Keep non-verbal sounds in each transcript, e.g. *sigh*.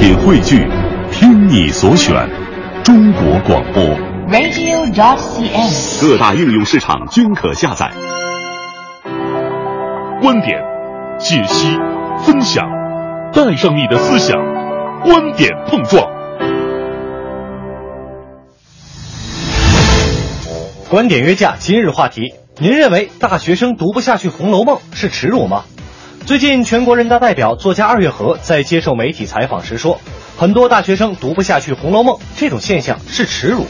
品汇聚，听你所选，中国广播。radio.dot.cn，。各大应用市场均可下载。观点、解析、分享，带上你的思想，观点碰撞。观点约架，今日话题：您认为大学生读不下去《红楼梦》是耻辱吗？最近，全国人大代表、作家二月河在接受媒体采访时说，很多大学生读不下去《红楼梦》，这种现象是耻辱。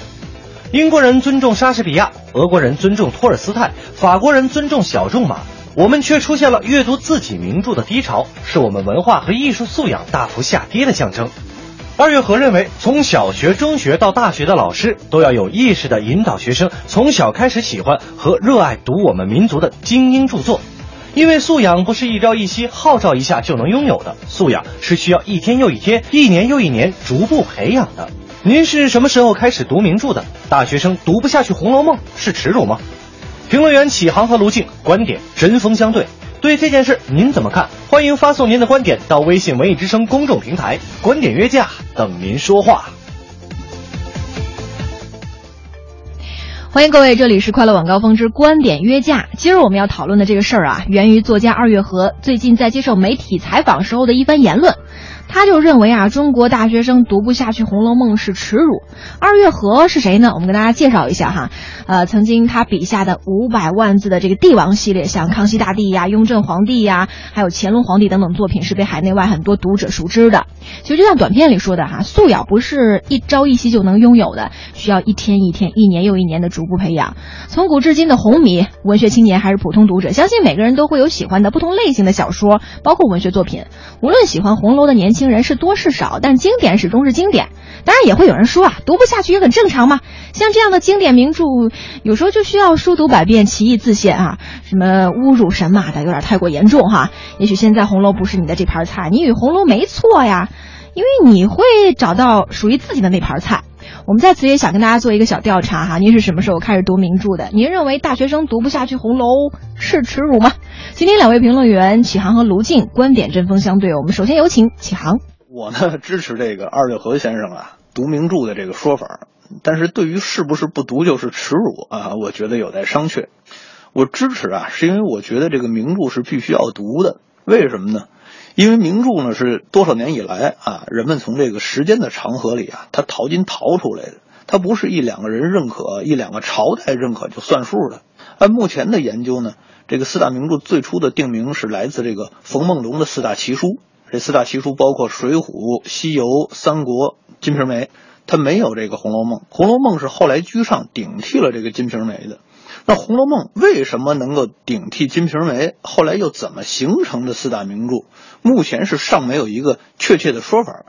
英国人尊重莎士比亚，俄国人尊重托尔斯泰，法国人尊重小仲马，我们却出现了阅读自己名著的低潮，是我们文化和艺术素养大幅下跌的象征。二月河认为，从小学、中学到大学的老师都要有意识地引导学生从小开始喜欢和热爱读我们民族的精英著作，因为素养不是一朝一夕、号召一下就能拥有的，素养是需要一天又一天、一年又一年逐步培养的。您是什么时候开始读名著的？大学生读不下去《红楼梦》是耻辱吗？评论员启航和卢静观点针锋相对，对这件事您怎么看？欢迎发送您的观点到微信“文艺之声”公众平台，观点约架等您说话。欢迎各位，这里是快乐晚高峰之观点约架。今儿我们要讨论的这个事儿啊，源于作家二月河最近在接受媒体采访时候的一番言论。他就认为啊，中国大学生读不下去《红楼梦》是耻辱。二月河是谁呢？我们跟大家介绍一下哈。呃，曾经他笔下的五百万字的这个帝王系列，像康熙大帝呀、雍正皇帝呀，还有乾隆皇帝等等作品，是被海内外很多读者熟知的。其实就像短片里说的哈，素养不是一朝一夕就能拥有的，需要一天一天、一年又一年的逐步培养。从古至今的红迷、文学青年还是普通读者，相信每个人都会有喜欢的不同类型的小说，包括文学作品。无论喜欢红楼的年轻人是多是少，但经典始终是经典。当然也会有人说啊，读不下去也很正常嘛。像这样的经典名著，有时候就需要书读百遍，其义自现啊。什么侮辱神马的，有点太过严重哈。也许现在红楼不是你的这盘菜，你与红楼没错呀，因为你会找到属于自己的那盘菜。我们在此也想跟大家做一个小调查哈，您是什么时候开始读名著的？您认为大学生读不下去红楼是耻辱吗？今天两位评论员启航和卢静观点针锋相对，我们首先有请启航。我呢支持这个二月河先生啊读名著的这个说法，但是对于是不是不读就是耻辱啊，我觉得有待商榷。我支持啊，是因为我觉得这个名著是必须要读的。为什么呢？因为名著呢是多少年以来啊，人们从这个时间的长河里啊，它淘金淘出来的，它不是一两个人认可、一两个朝代认可就算数的。按目前的研究呢，这个四大名著最初的定名是来自这个冯梦龙的四大奇书。这四大奇书包括《水浒》《西游》《三国》《金瓶梅》，它没有这个《红楼梦》。《红楼梦》是后来居上顶替了这个《金瓶梅》的。那《红楼梦》为什么能够顶替《金瓶梅》？后来又怎么形成的四大名著？目前是尚没有一个确切的说法。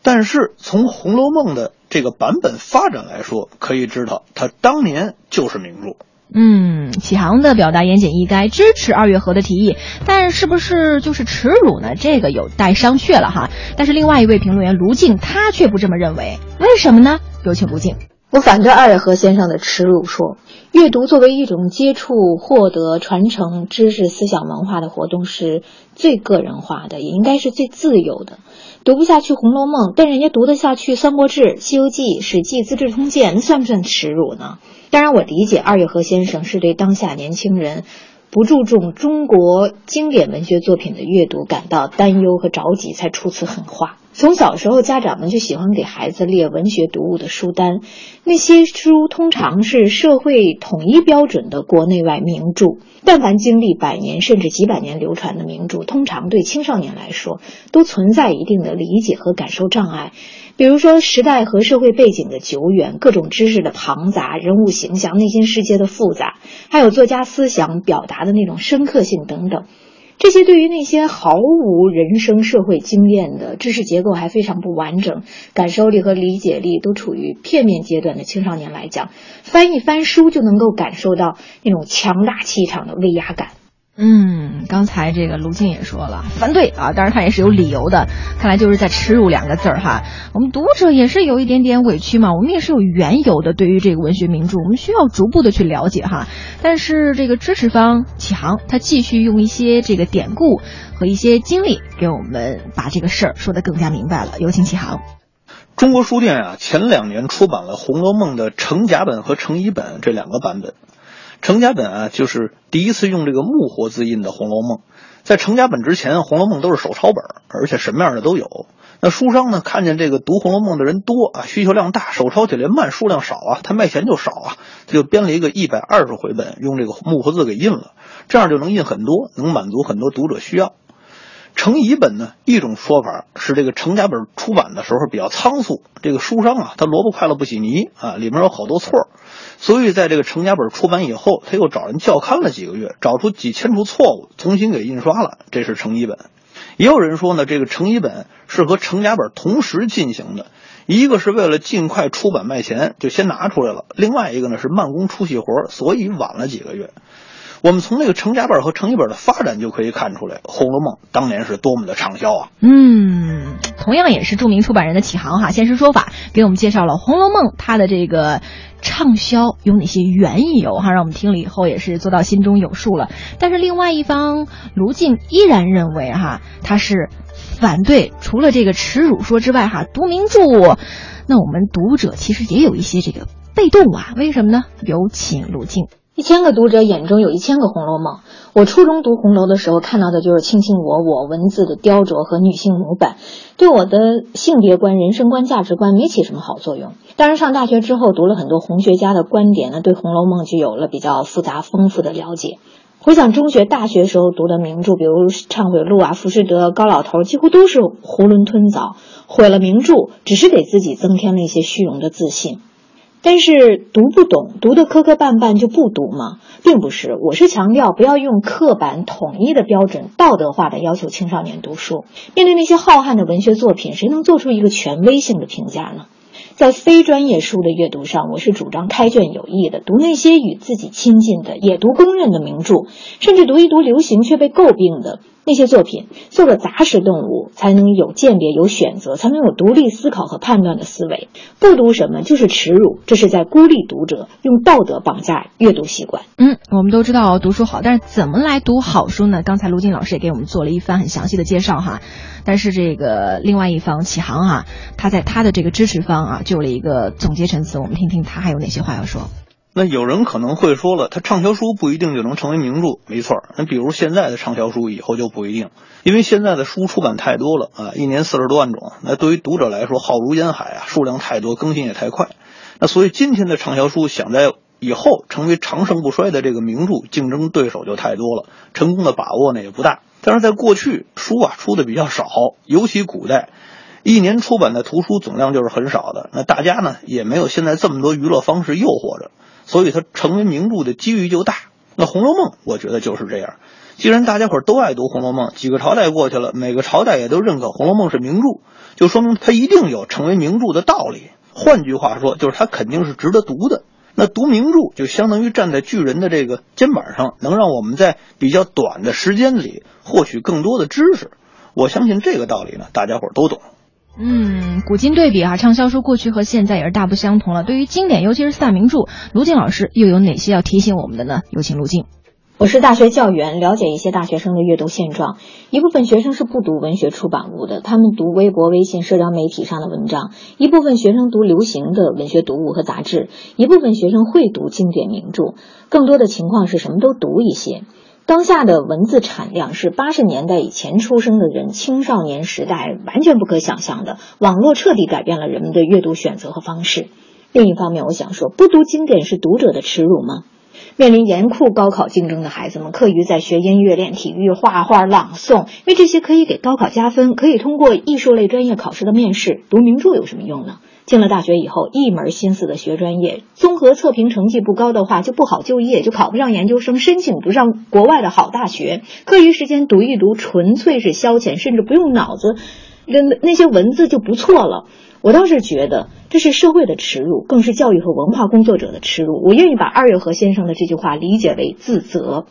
但是从《红楼梦》的这个版本发展来说，可以知道它当年就是名著。嗯，启航的表达言简意赅，支持二月河的提议，但是不是就是耻辱呢？这个有待商榷了哈。但是另外一位评论员卢静他却不这么认为，为什么呢？有请卢静。我反对二月河先生的耻辱说，阅读作为一种接触、获得、传承知识、思想、文化的活动，是最个人化的，也应该是最自由的。读不下去《红楼梦》，但人家读得下去《三国志》《西游记》《史记》《资治通鉴》，那算不算耻辱呢？当然，我理解二月河先生是对当下年轻人不注重中国经典文学作品的阅读感到担忧和着急，才出此狠话。从小时候，家长们就喜欢给孩子列文学读物的书单，那些书通常是社会统一标准的国内外名著。但凡经历百年甚至几百年流传的名著，通常对青少年来说都存在一定的理解和感受障碍。比如说，时代和社会背景的久远，各种知识的庞杂，人物形象、内心世界的复杂，还有作家思想表达的那种深刻性等等。这些对于那些毫无人生社会经验的知识结构还非常不完整、感受力和理解力都处于片面阶段的青少年来讲，翻一翻书就能够感受到那种强大气场的威压感。嗯，刚才这个卢静也说了反对啊，当然他也是有理由的，看来就是在耻辱两个字儿哈。我们读者也是有一点点委屈嘛，我们也是有缘由的，对于这个文学名著，我们需要逐步的去了解哈。但是这个支持方启航，他继续用一些这个典故和一些经历，给我们把这个事儿说得更加明白了。有请启航。中国书店啊，前两年出版了《红楼梦》的成甲本和成乙本这两个版本。程家本啊，就是第一次用这个木活字印的《红楼梦》。在程家本之前，《红楼梦》都是手抄本，而且什么样的都有。那书商呢，看见这个读《红楼梦》的人多啊，需求量大，手抄起来慢，数量少啊，他卖钱就少啊，他就编了一个一百二十回本，用这个木活字给印了，这样就能印很多，能满足很多读者需要。成乙本呢，一种说法是这个成甲本出版的时候比较仓促，这个书商啊，他萝卜快了不洗泥啊，里面有好多错。所以，在这个成甲本出版以后，他又找人校勘了几个月，找出几千处错误，重新给印刷了。这是成乙本。也有人说呢，这个成乙本是和成甲本同时进行的，一个是为了尽快出版卖钱，就先拿出来了；另外一个呢是慢工出细活，所以晚了几个月。我们从那个成甲本和成乙本的发展就可以看出来，《红楼梦》当年是多么的畅销啊！嗯，同样也是著名出版人的启航哈，现实说法给我们介绍了《红楼梦》它的这个畅销有哪些缘由哈，让我们听了以后也是做到心中有数了。但是另外一方卢静依然认为哈，他是反对除了这个耻辱说之外哈，读名著，那我们读者其实也有一些这个被动啊，为什么呢？有请卢静。一千个读者眼中有一千个《红楼梦》。我初中读红楼的时候，看到的就是卿卿我我、文字的雕琢和女性模板，对我的性别观、人生观、价值观没起什么好作用。当然，上大学之后读了很多红学家的观点呢，对《红楼梦》就有了比较复杂丰富的了解。回想中学、大学时候读的名著，比如《忏悔录》啊、《浮士德》、高老头，几乎都是囫囵吞枣，毁了名著，只是给自己增添了一些虚荣的自信。但是读不懂，读的磕磕绊绊就不读吗？并不是，我是强调不要用刻板统一的标准、道德化的要求青少年读书。面对那些浩瀚的文学作品，谁能做出一个权威性的评价呢？在非专业书的阅读上，我是主张开卷有益的，读那些与自己亲近的、也读公认的名著，甚至读一读流行却被诟病的。那些作品做个杂食动物，才能有鉴别、有选择，才能有独立思考和判断的思维。不读什么就是耻辱，这是在孤立读者，用道德绑架阅读习惯。嗯，我们都知道读书好，但是怎么来读好书呢？刚才卢静老师也给我们做了一番很详细的介绍哈。但是这个另外一方启航啊，他在他的这个支持方啊，就了一个总结陈词，我们听听他还有哪些话要说。那有人可能会说了，他畅销书不一定就能成为名著，没错。那比如现在的畅销书，以后就不一定，因为现在的书出版太多了啊，一年四十多万种，那对于读者来说浩如烟海啊，数量太多，更新也太快。那所以今天的畅销书想在以后成为长盛不衰的这个名著，竞争对手就太多了，成功的把握呢也不大。但是在过去，书啊出的比较少，尤其古代，一年出版的图书总量就是很少的，那大家呢也没有现在这么多娱乐方式诱惑着。所以它成为名著的机遇就大。那《红楼梦》我觉得就是这样。既然大家伙都爱读《红楼梦》，几个朝代过去了，每个朝代也都认可《红楼梦》是名著，就说明它一定有成为名著的道理。换句话说，就是它肯定是值得读的。那读名著就相当于站在巨人的这个肩膀上，能让我们在比较短的时间里获取更多的知识。我相信这个道理呢，大家伙都懂。嗯，古今对比啊，畅销书过去和现在也是大不相同了。对于经典，尤其是四大名著，卢静老师又有哪些要提醒我们的呢？有请卢静。我是大学教员，了解一些大学生的阅读现状。一部分学生是不读文学出版物的，他们读微博、微信、社交媒体上的文章；一部分学生读流行的文学读物和杂志；一部分学生会读经典名著。更多的情况是什么都读一些。当下的文字产量是八十年代以前出生的人青少年时代完全不可想象的。网络彻底改变了人们的阅读选择和方式。另一方面，我想说，不读经典是读者的耻辱吗？面临严酷高考竞争的孩子们，课余在学音乐、练体育、画画、朗诵，因为这些可以给高考加分，可以通过艺术类专业考试的面试。读名著有什么用呢？进了大学以后，一门心思的学专业，综合测评成绩不高的话，就不好就业，就考不上研究生，申请不上国外的好大学。课余时间读一读，纯粹是消遣，甚至不用脑子，那那些文字就不错了。我倒是觉得这是社会的耻辱，更是教育和文化工作者的耻辱。我愿意把二月河先生的这句话理解为自责。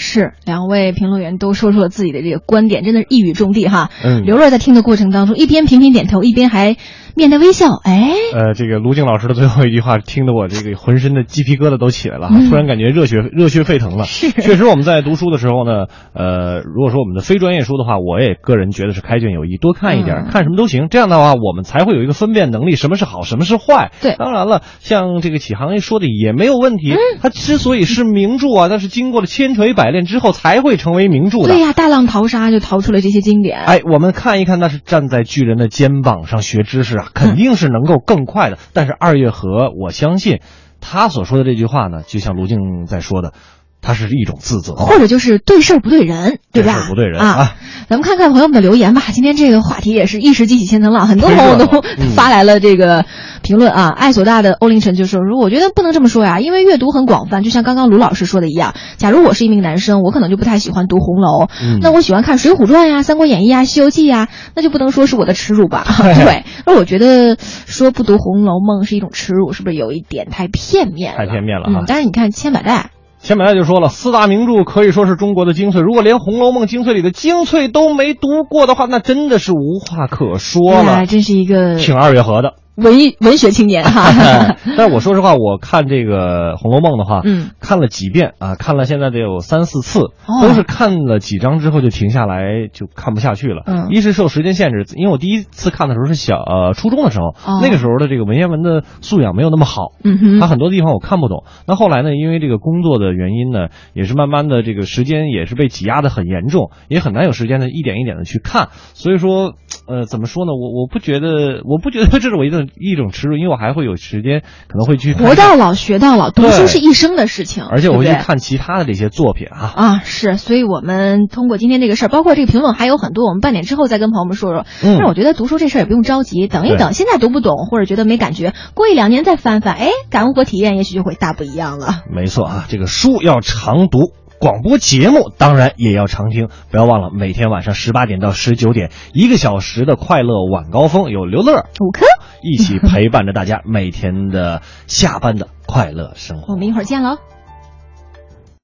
是，两位评论员都说出了自己的这个观点，真的是一语中的哈。嗯刘乐在听的过程当中，一边频频点头，一边还面带微笑。哎，呃，这个卢静老师的最后一句话，听得我这个浑身的鸡皮疙瘩都起来了，嗯突然感觉热血热血沸腾了。是确实我们在读书的时候呢，呃，如果说我们的非专业书的话，我也个人觉得是开卷有益，多看一点，嗯看什么都行。这样的话，我们才会有一个分辨能力，什么是好，什么是坏。对当然了，像这个启航说的也没有问题。它之所以是名著啊，但是经过了千锤百炼之后才会成为名著的。对呀，大浪淘沙就淘出了这些经典。哎，我们看一看，那是站在巨人的肩膀上学知识啊，肯定是能够更快的。但是二月河，我相信他所说的这句话呢，就像卢静在说的，它是一种自责，或者就是对事儿不对人，对吧？对事不对人啊啊。咱们看看朋友们的留言吧。今天这个话题也是一时激起千层浪，很多朋友都发来了这个评论啊。爱所大的欧凌晨就说：“说我觉得不能这么说呀，因为阅读很广泛，就像刚刚卢老师说的一样。假如我是一名男生，我可能就不太喜欢读红楼，嗯那我喜欢看《水浒传》呀、《三国演义》呀、《西游记》呀，那就不能说是我的耻辱吧？*laughs* 对。那我觉得说不读《红楼梦》是一种耻辱，是不是有一点太片面了？太片面了啊嗯，但是你看千百代。”千百代就说了，四大名著可以说是中国的精粹。如果连《红楼梦》精粹里的精粹都没读过的话，那真的是无话可说哎了。真是一个挺二月河的。文艺文学青年哈。*laughs* 但是我说实话，我看这个《红楼梦》的话，嗯，看了几遍啊，看了现在得有三四次，哦都是看了几章之后就停下来，就看不下去了。嗯一是受时间限制，因为我第一次看的时候是小呃初中的时候，哦那个时候的这个文言文的素养没有那么好，嗯哼它很多地方我看不懂。那后来呢，因为这个工作的原因呢，也是慢慢的这个时间也是被挤压的很严重，也很难有时间呢一点一点的去看。所以说，呃，怎么说呢？我我不觉得，我不觉得这是我一种一种耻辱，因为我还会有时间可能会去活到老学到老，读书是一生的事情，而且我会去看其他的这些作品啊。啊，是，所以我们通过今天这个事儿，包括这个评论还有很多，我们半点之后再跟朋友们说说。嗯但是我觉得读书这事儿也不用着急，等一等，现在读不懂或者觉得没感觉，过一两年再翻翻，哎，感悟和体验也许就会大不一样了。没错啊，这个书要常读。广播节目当然也要常听，不要忘了每天晚上十八点到十九点，一个小时的快乐晚高峰，有刘乐五科，一起陪伴着大家每天的下班的快乐生活 *laughs* 我。们一会儿见喽。